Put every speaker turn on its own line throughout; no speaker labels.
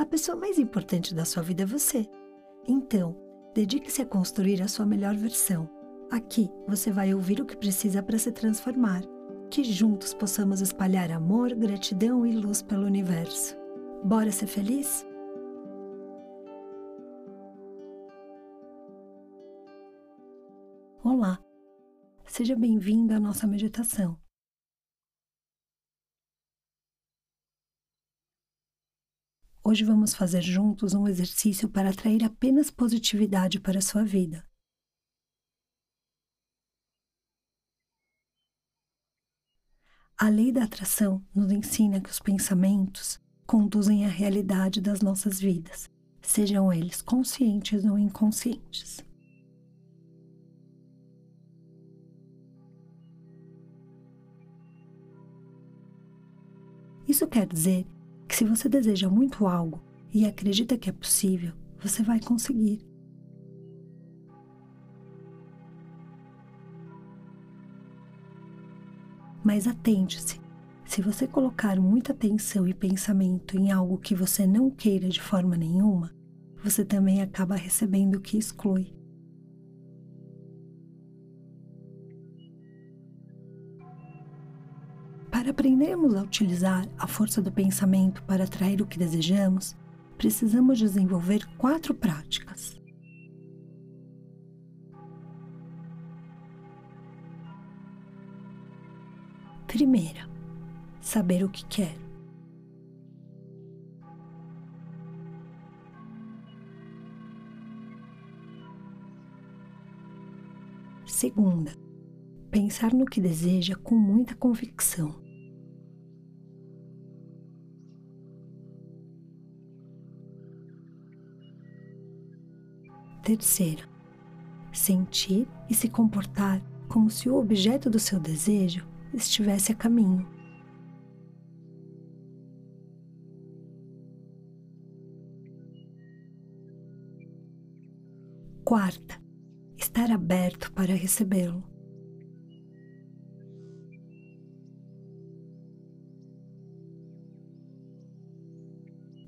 A pessoa mais importante da sua vida é você. Então, dedique-se a construir a sua melhor versão. Aqui você vai ouvir o que precisa para se transformar. Que juntos possamos espalhar amor, gratidão e luz pelo universo. Bora ser feliz? Olá! Seja bem-vindo à nossa meditação. Hoje vamos fazer juntos um exercício para atrair apenas positividade para a sua vida. A lei da atração nos ensina que os pensamentos conduzem à realidade das nossas vidas, sejam eles conscientes ou inconscientes. Isso quer dizer que se você deseja muito algo e acredita que é possível, você vai conseguir. Mas atente-se. Se você colocar muita atenção e pensamento em algo que você não queira de forma nenhuma, você também acaba recebendo o que exclui. Para aprendermos a utilizar a força do pensamento para atrair o que desejamos, precisamos desenvolver quatro práticas. Primeira, saber o que quer. Segunda, pensar no que deseja com muita convicção. Terceiro, sentir e se comportar como se o objeto do seu desejo estivesse a caminho. Quarta, estar aberto para recebê-lo.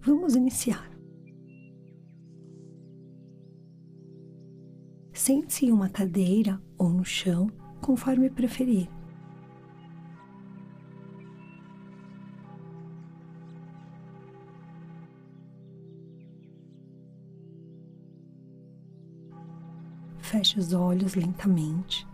Vamos iniciar. Sente-se em uma cadeira ou no chão, conforme preferir. Feche os olhos lentamente.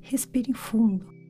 Respire fundo.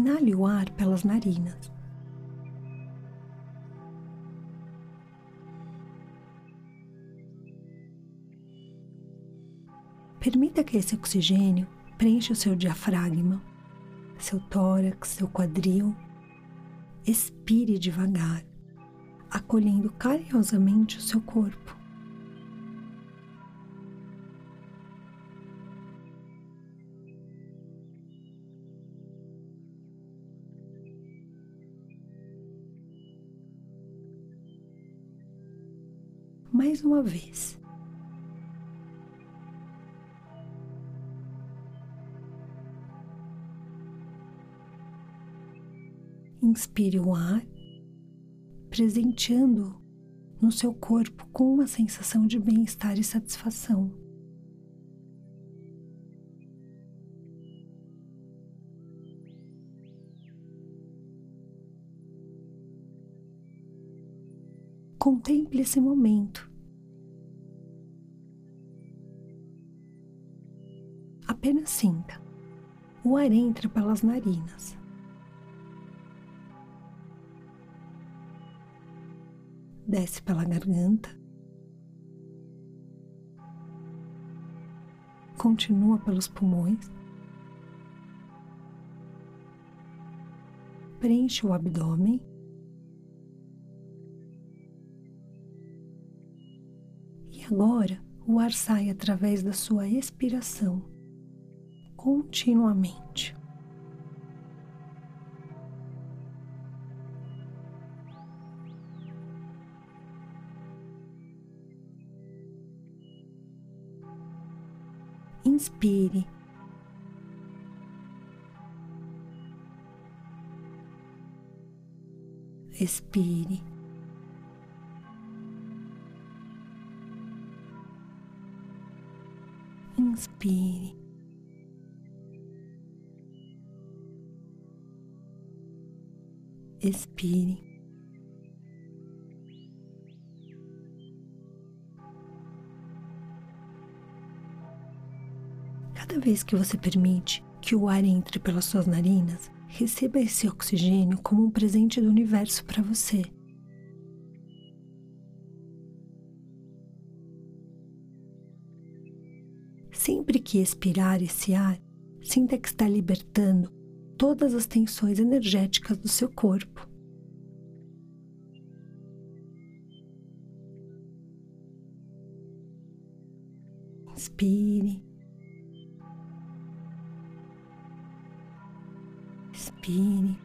Inale o ar pelas narinas. Permita que esse oxigênio preencha o seu diafragma, seu tórax, seu quadril. Expire devagar, acolhendo carinhosamente o seu corpo. Mais uma vez. Inspire o ar, presenteando no seu corpo com uma sensação de bem-estar e satisfação. Contemple esse momento. Apenas sinta. O ar entra pelas narinas. Desce pela garganta. Continua pelos pulmões. Preenche o abdômen. E agora o ar sai através da sua expiração continuamente. Inspire. Expire. Inspire. Expire. Cada vez que você permite que o ar entre pelas suas narinas, receba esse oxigênio como um presente do universo para você. Sempre que expirar esse ar, sinta que está libertando todas as tensões energéticas do seu corpo. Inspire. Expire.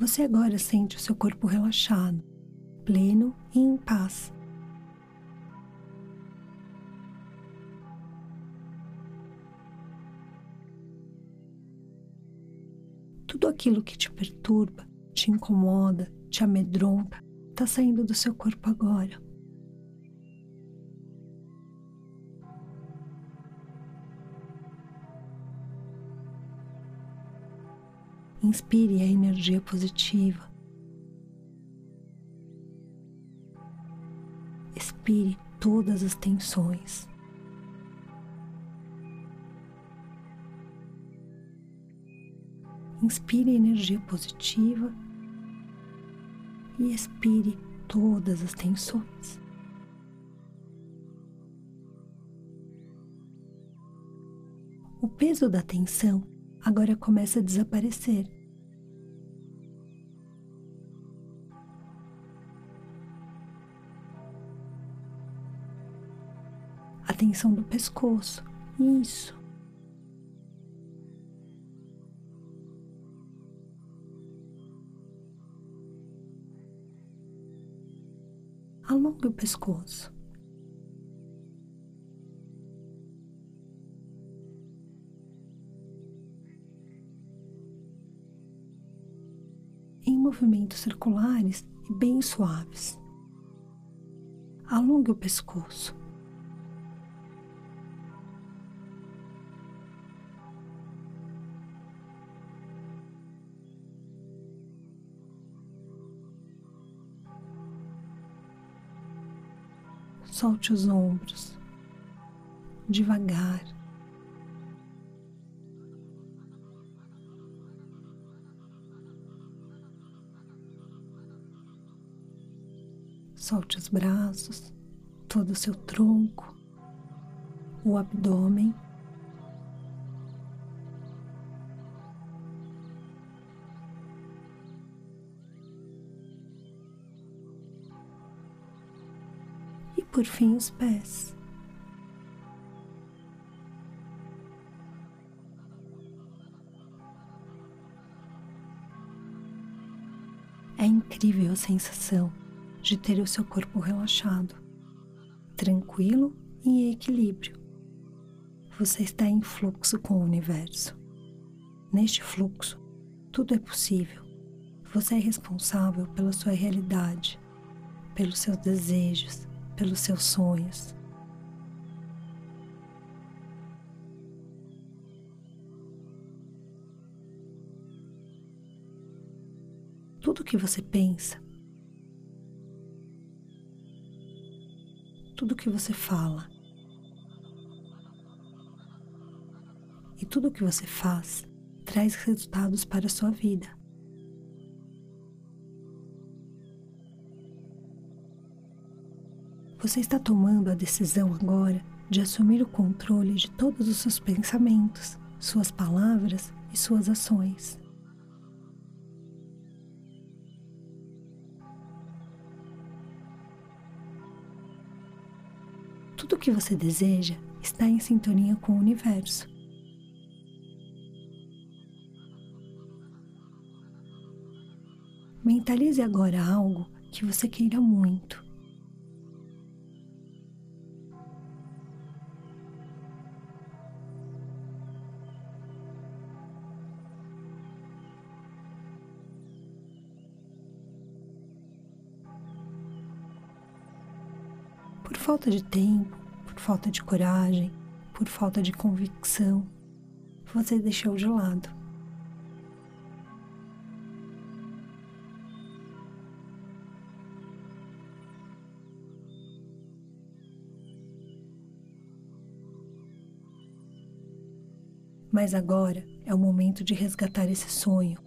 Você agora sente o seu corpo relaxado, pleno e em paz. Aquilo que te perturba, te incomoda, te amedronta, está saindo do seu corpo agora. Inspire a energia positiva. Expire todas as tensões. Inspire energia positiva e expire todas as tensões. O peso da tensão agora começa a desaparecer. A tensão do pescoço. Isso. Alongue o pescoço. Em movimentos circulares e bem suaves. Alongue o pescoço. Solte os ombros, devagar. Solte os braços, todo o seu tronco, o abdômen. Por fim os pés. É incrível a sensação de ter o seu corpo relaxado, tranquilo e em equilíbrio. Você está em fluxo com o universo. Neste fluxo, tudo é possível. Você é responsável pela sua realidade, pelos seus desejos, pelos seus sonhos. Tudo que você pensa, tudo que você fala e tudo que você faz traz resultados para a sua vida. Você está tomando a decisão agora de assumir o controle de todos os seus pensamentos, suas palavras e suas ações. Tudo o que você deseja está em sintonia com o universo. Mentalize agora algo que você queira muito falta de tempo, por falta de coragem, por falta de convicção, você deixou de lado. Mas agora é o momento de resgatar esse sonho,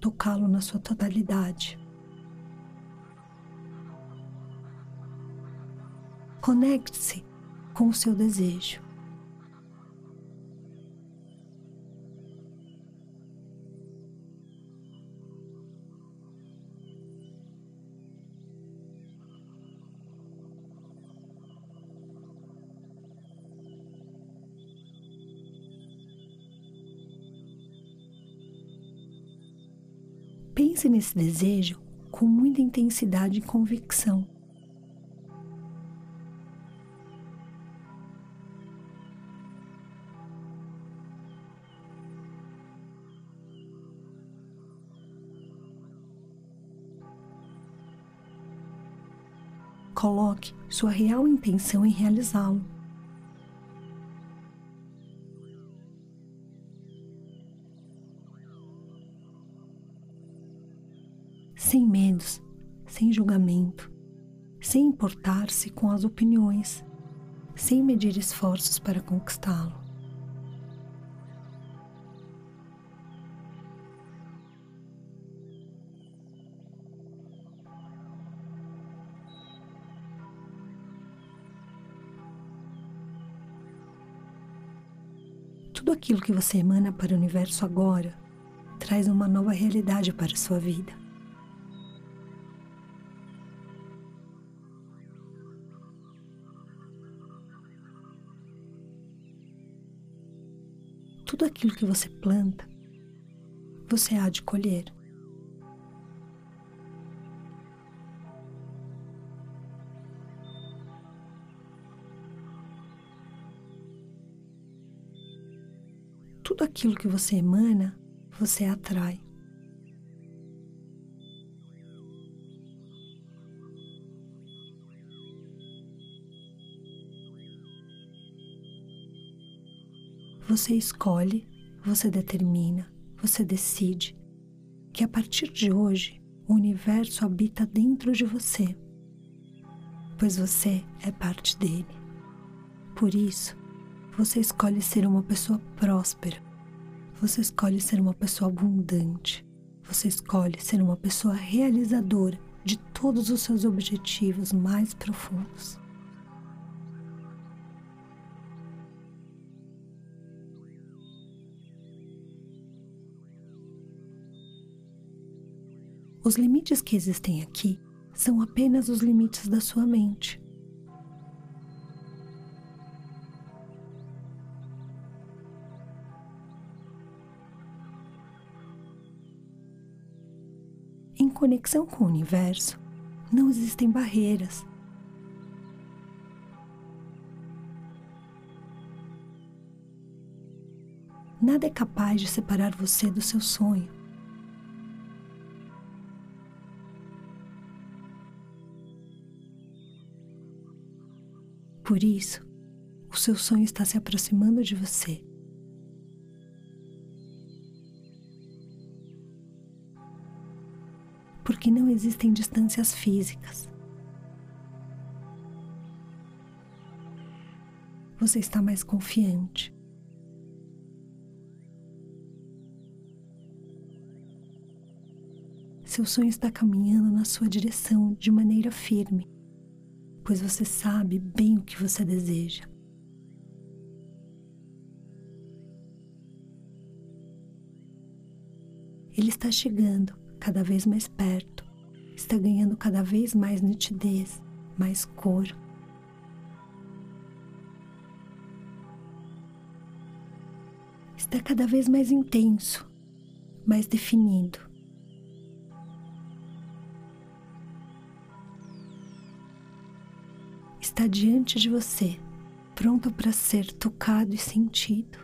tocá-lo na sua totalidade. Conecte-se com o seu desejo. Pense nesse desejo com muita intensidade e convicção. Coloque sua real intenção em realizá-lo. sem medos, sem julgamento, sem importar-se com as opiniões, sem medir esforços para conquistá-lo. Tudo aquilo que você emana para o universo agora traz uma nova realidade para a sua vida. tudo aquilo que você planta, você há de colher. Aquilo que você emana, você atrai. Você escolhe, você determina, você decide que a partir de hoje o universo habita dentro de você, pois você é parte dele. Por isso, você escolhe ser uma pessoa próspera, você escolhe ser uma pessoa abundante, você escolhe ser uma pessoa realizadora de todos os seus objetivos mais profundos. Os limites que existem aqui são apenas os limites da sua mente. Conexão com o universo, não existem barreiras. Nada é capaz de separar você do seu sonho. Por isso, o seu sonho está se aproximando de você. Porque não existem distâncias físicas. Você está mais confiante. Seu sonho está caminhando na sua direção de maneira firme pois você sabe bem o que você deseja. Ele está chegando cada vez mais perto, está ganhando cada vez mais nitidez, mais cor. Está cada vez mais intenso, mais definido. está diante de você, pronto para ser tocado e sentido.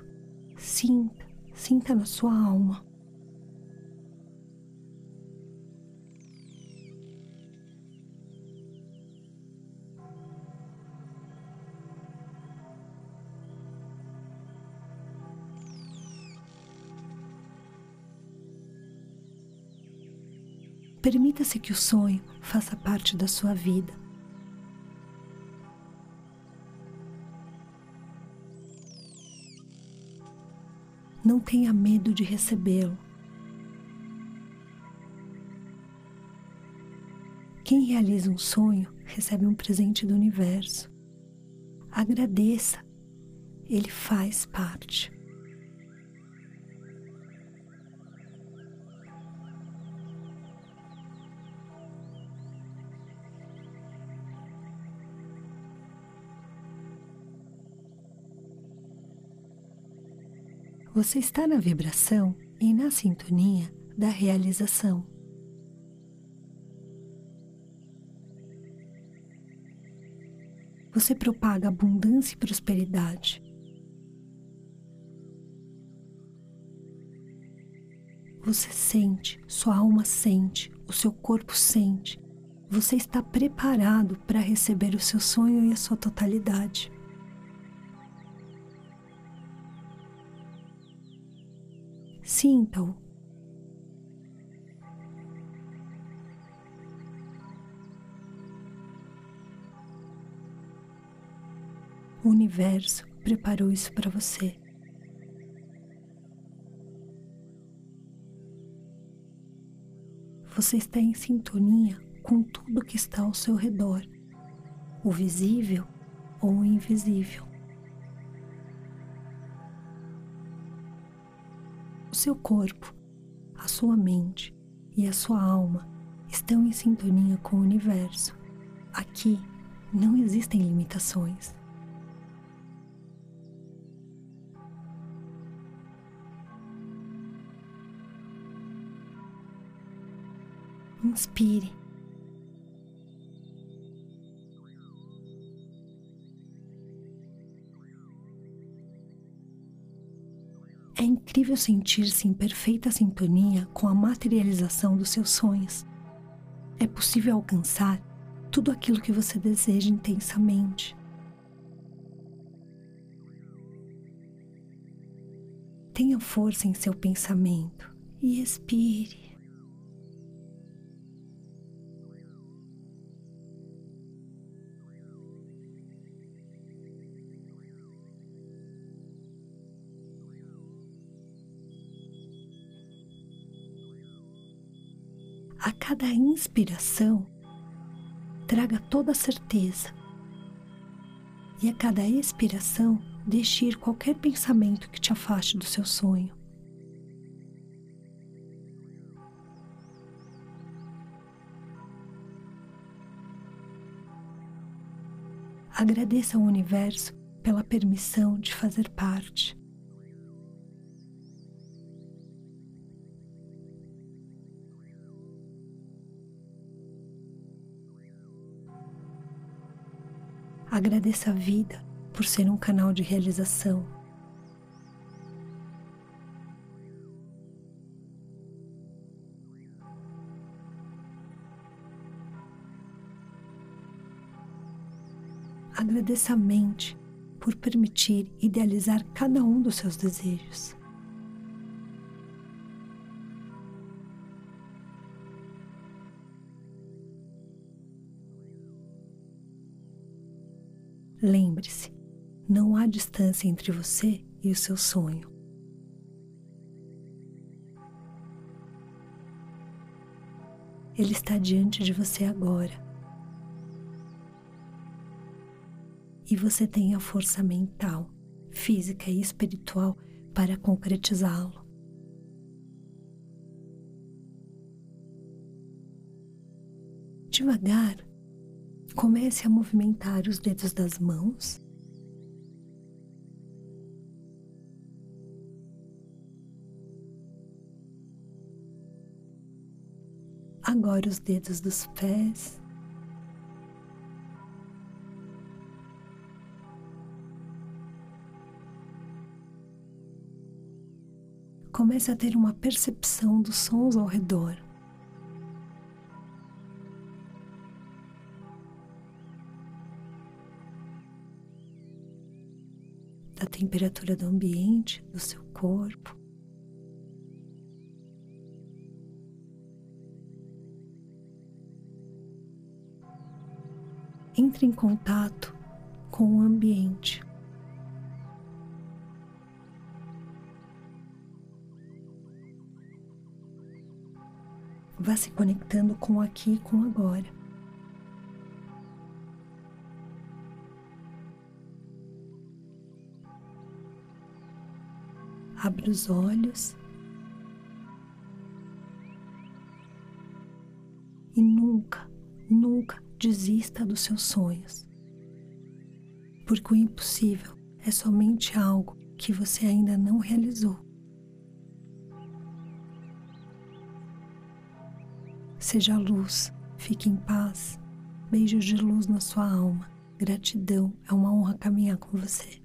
Sinta, sinta na sua alma. Permita-se que o sonho faça parte da sua vida. Não tenha medo de recebê-lo. Quem realiza um sonho recebe um presente do universo. Agradeça, ele faz parte. Você está na vibração e na sintonia da realização. Você propaga abundância e prosperidade. Você sente, sua alma sente, o seu corpo sente. Você está preparado para receber o seu sonho e a sua totalidade. Sinta-o. O universo preparou isso para você. Você está em sintonia com tudo que está ao seu redor, o visível ou o invisível. Seu corpo, a sua mente e a sua alma estão em sintonia com o universo. Aqui não existem limitações. Inspire incrível sentir-se em perfeita sintonia com a materialização dos seus sonhos. É possível alcançar tudo aquilo que você deseja intensamente. Tenha força em seu pensamento e expire. A cada inspiração, traga toda a certeza. E a cada expiração, deixe ir qualquer pensamento que te afaste do seu sonho. Agradeça ao universo pela permissão de fazer parte. Agradeça a vida por ser um canal de realização. Agradeça a mente por permitir idealizar cada um dos seus desejos. Lembre-se, não há distância entre você e o seu sonho. Ele está diante de você agora. E você tem a força mental, física e espiritual para concretizá-lo. Devagar, Comece a movimentar os dedos das mãos. Agora os dedos dos pés. Comece a ter uma percepção dos sons ao redor. da temperatura do ambiente, do seu corpo. Entre em contato com o ambiente. Vá se conectando com aqui e com agora. Abre os olhos e nunca, nunca desista dos seus sonhos. Porque o impossível é somente algo que você ainda não realizou. Seja luz, fique em paz. Beijos de luz na sua alma. Gratidão, é uma honra caminhar com você.